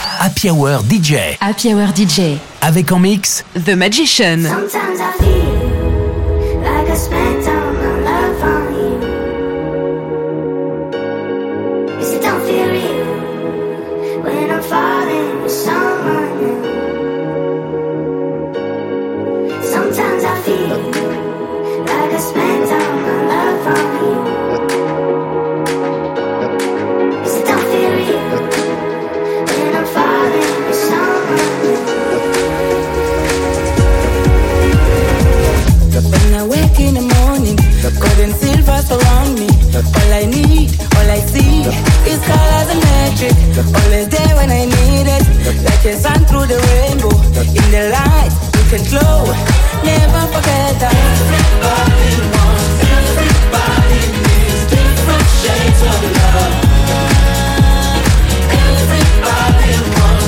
Happy Hour DJ. Happy Hour DJ. Avec en mix The Magician. All I need, all I see is colors and magic. Always there when I need it, like a sun through the rainbow. In the light, you can glow. Never forget that. Everybody wants, everybody needs different shades of love. Everybody wants,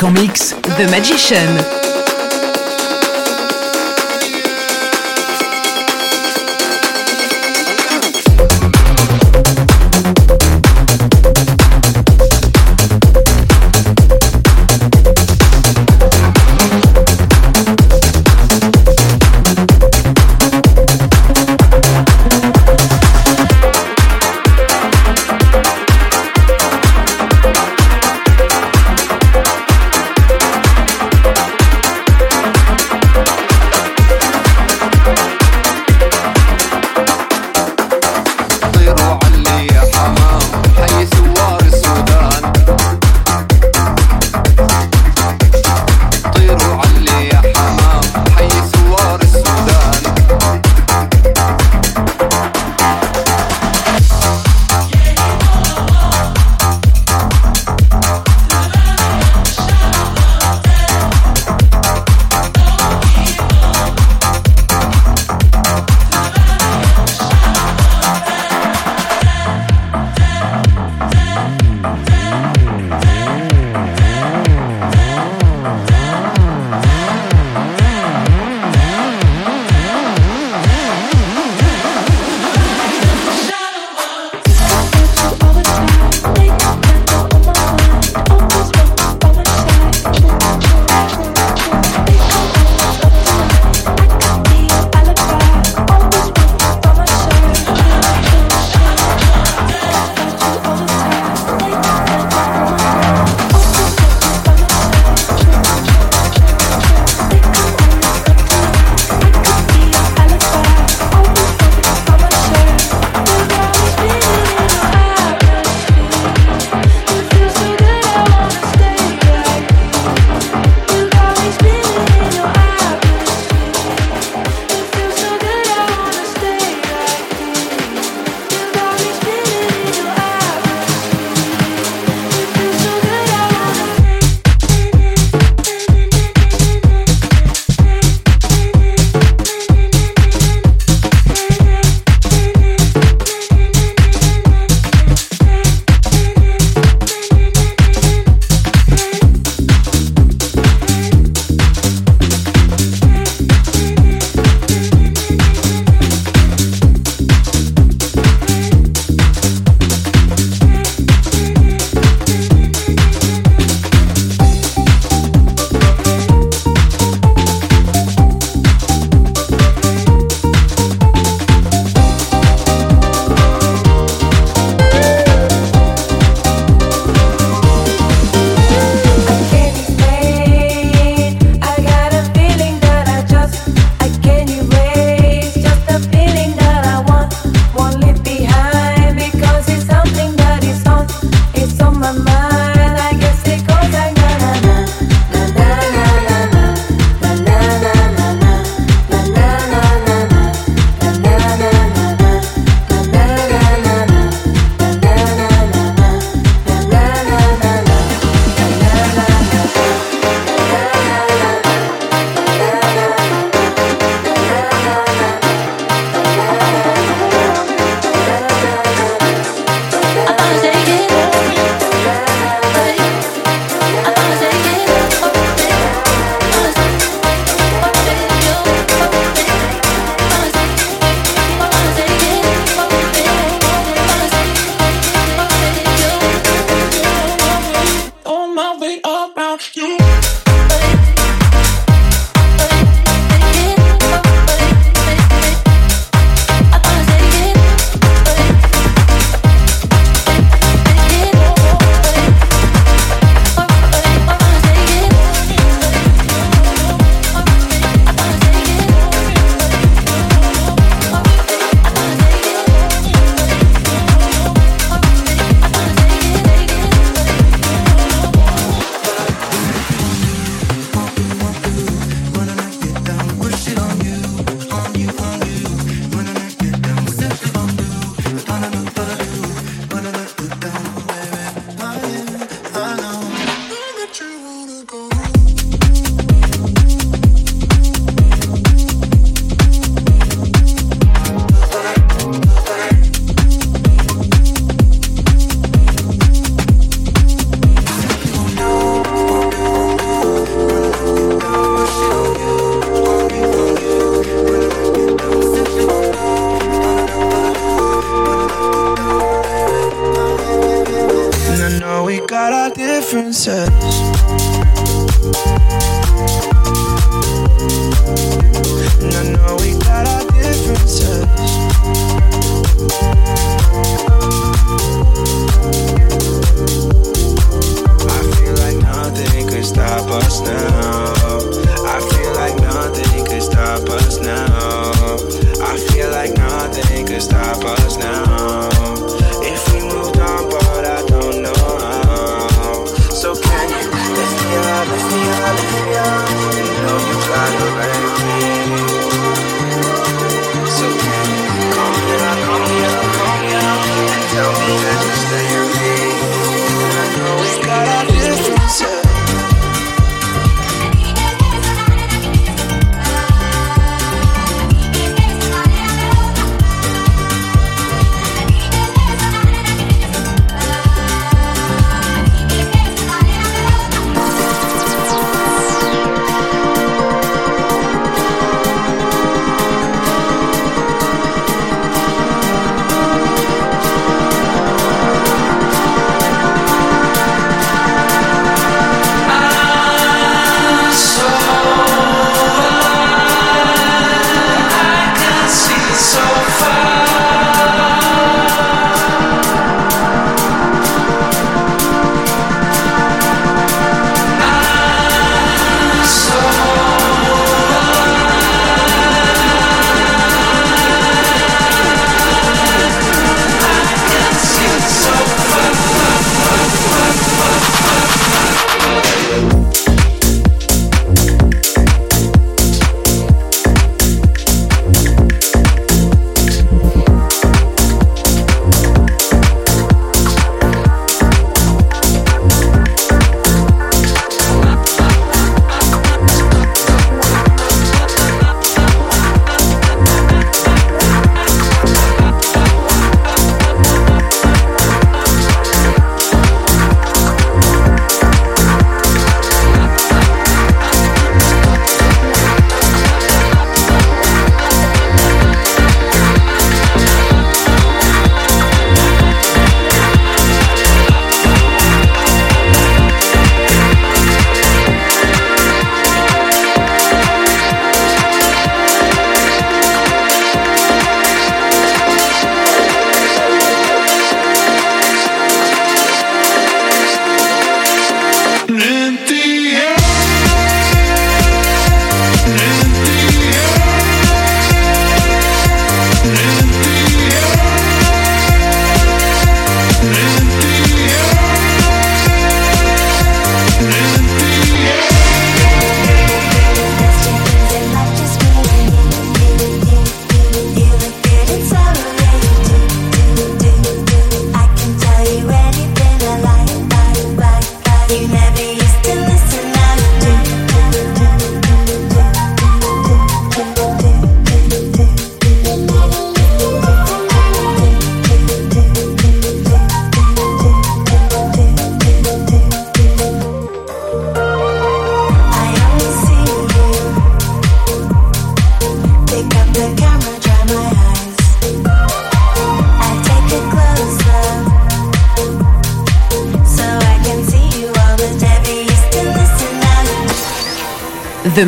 en The Magician.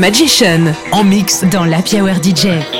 Magician En mix dans la Hour DJ.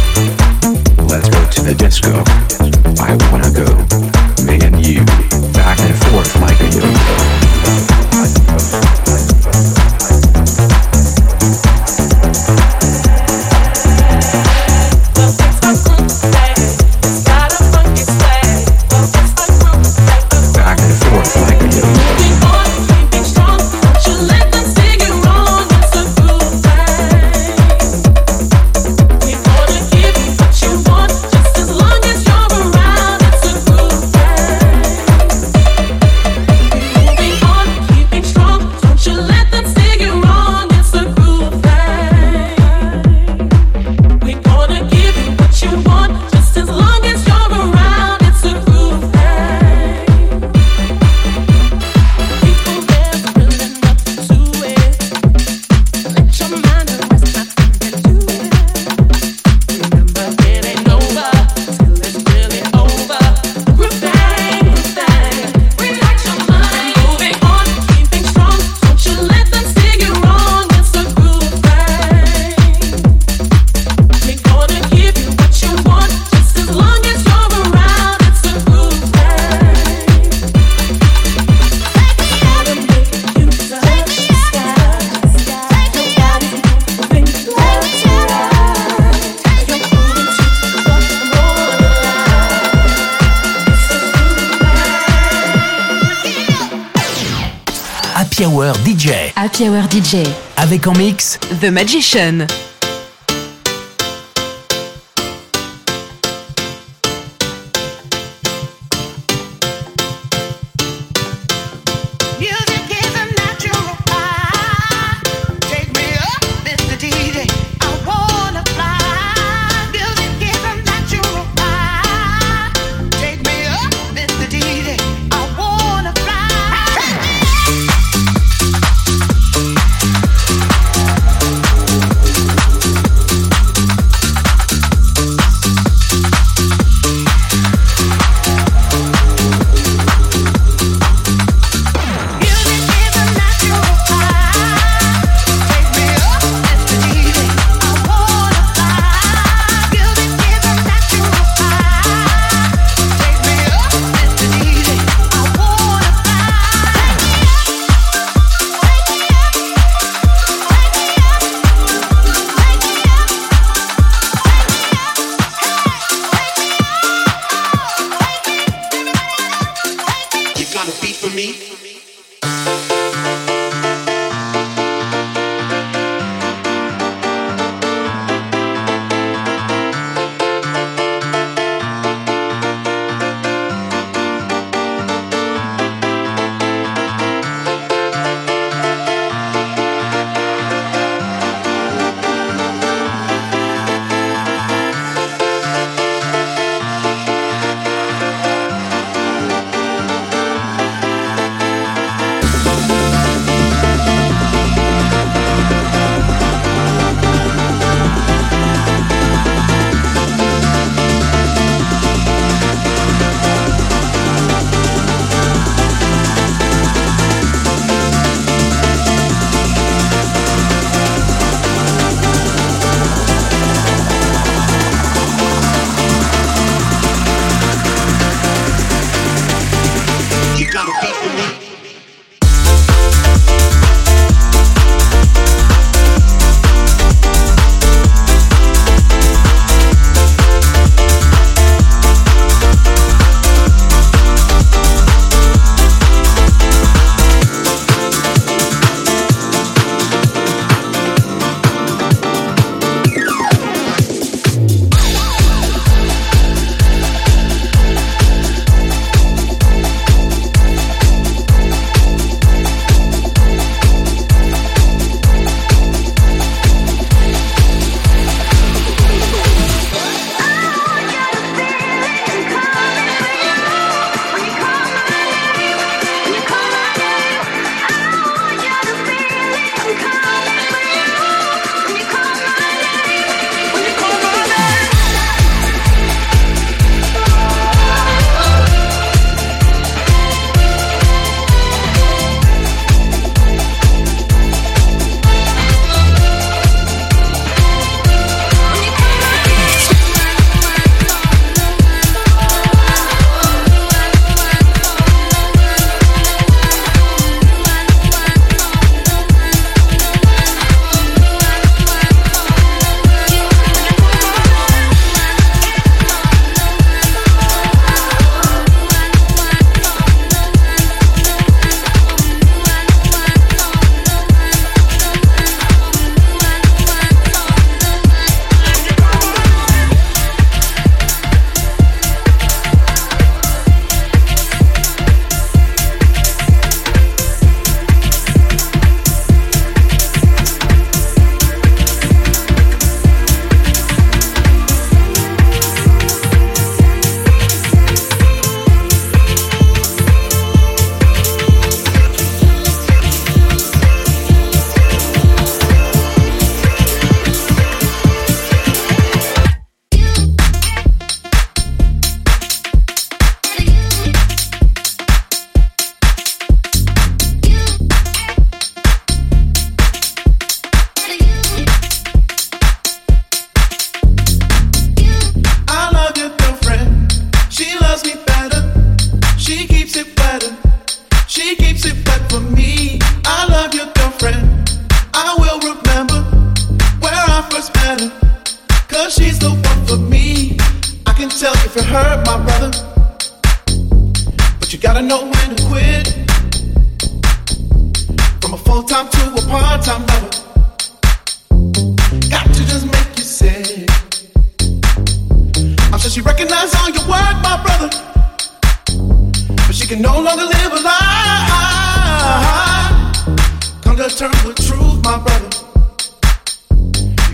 To the disco. I wanna go. Me and you, back and forth like a yo-yo. Happy Hour DJ. Avec en mix The Magician.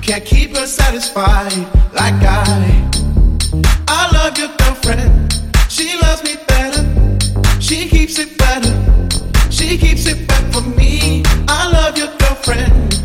Can't keep her satisfied like I. I love your girlfriend. She loves me better. She keeps it better. She keeps it better for me. I love your girlfriend.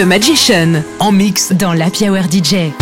The Magician en mix dans l'Happy Hour DJ.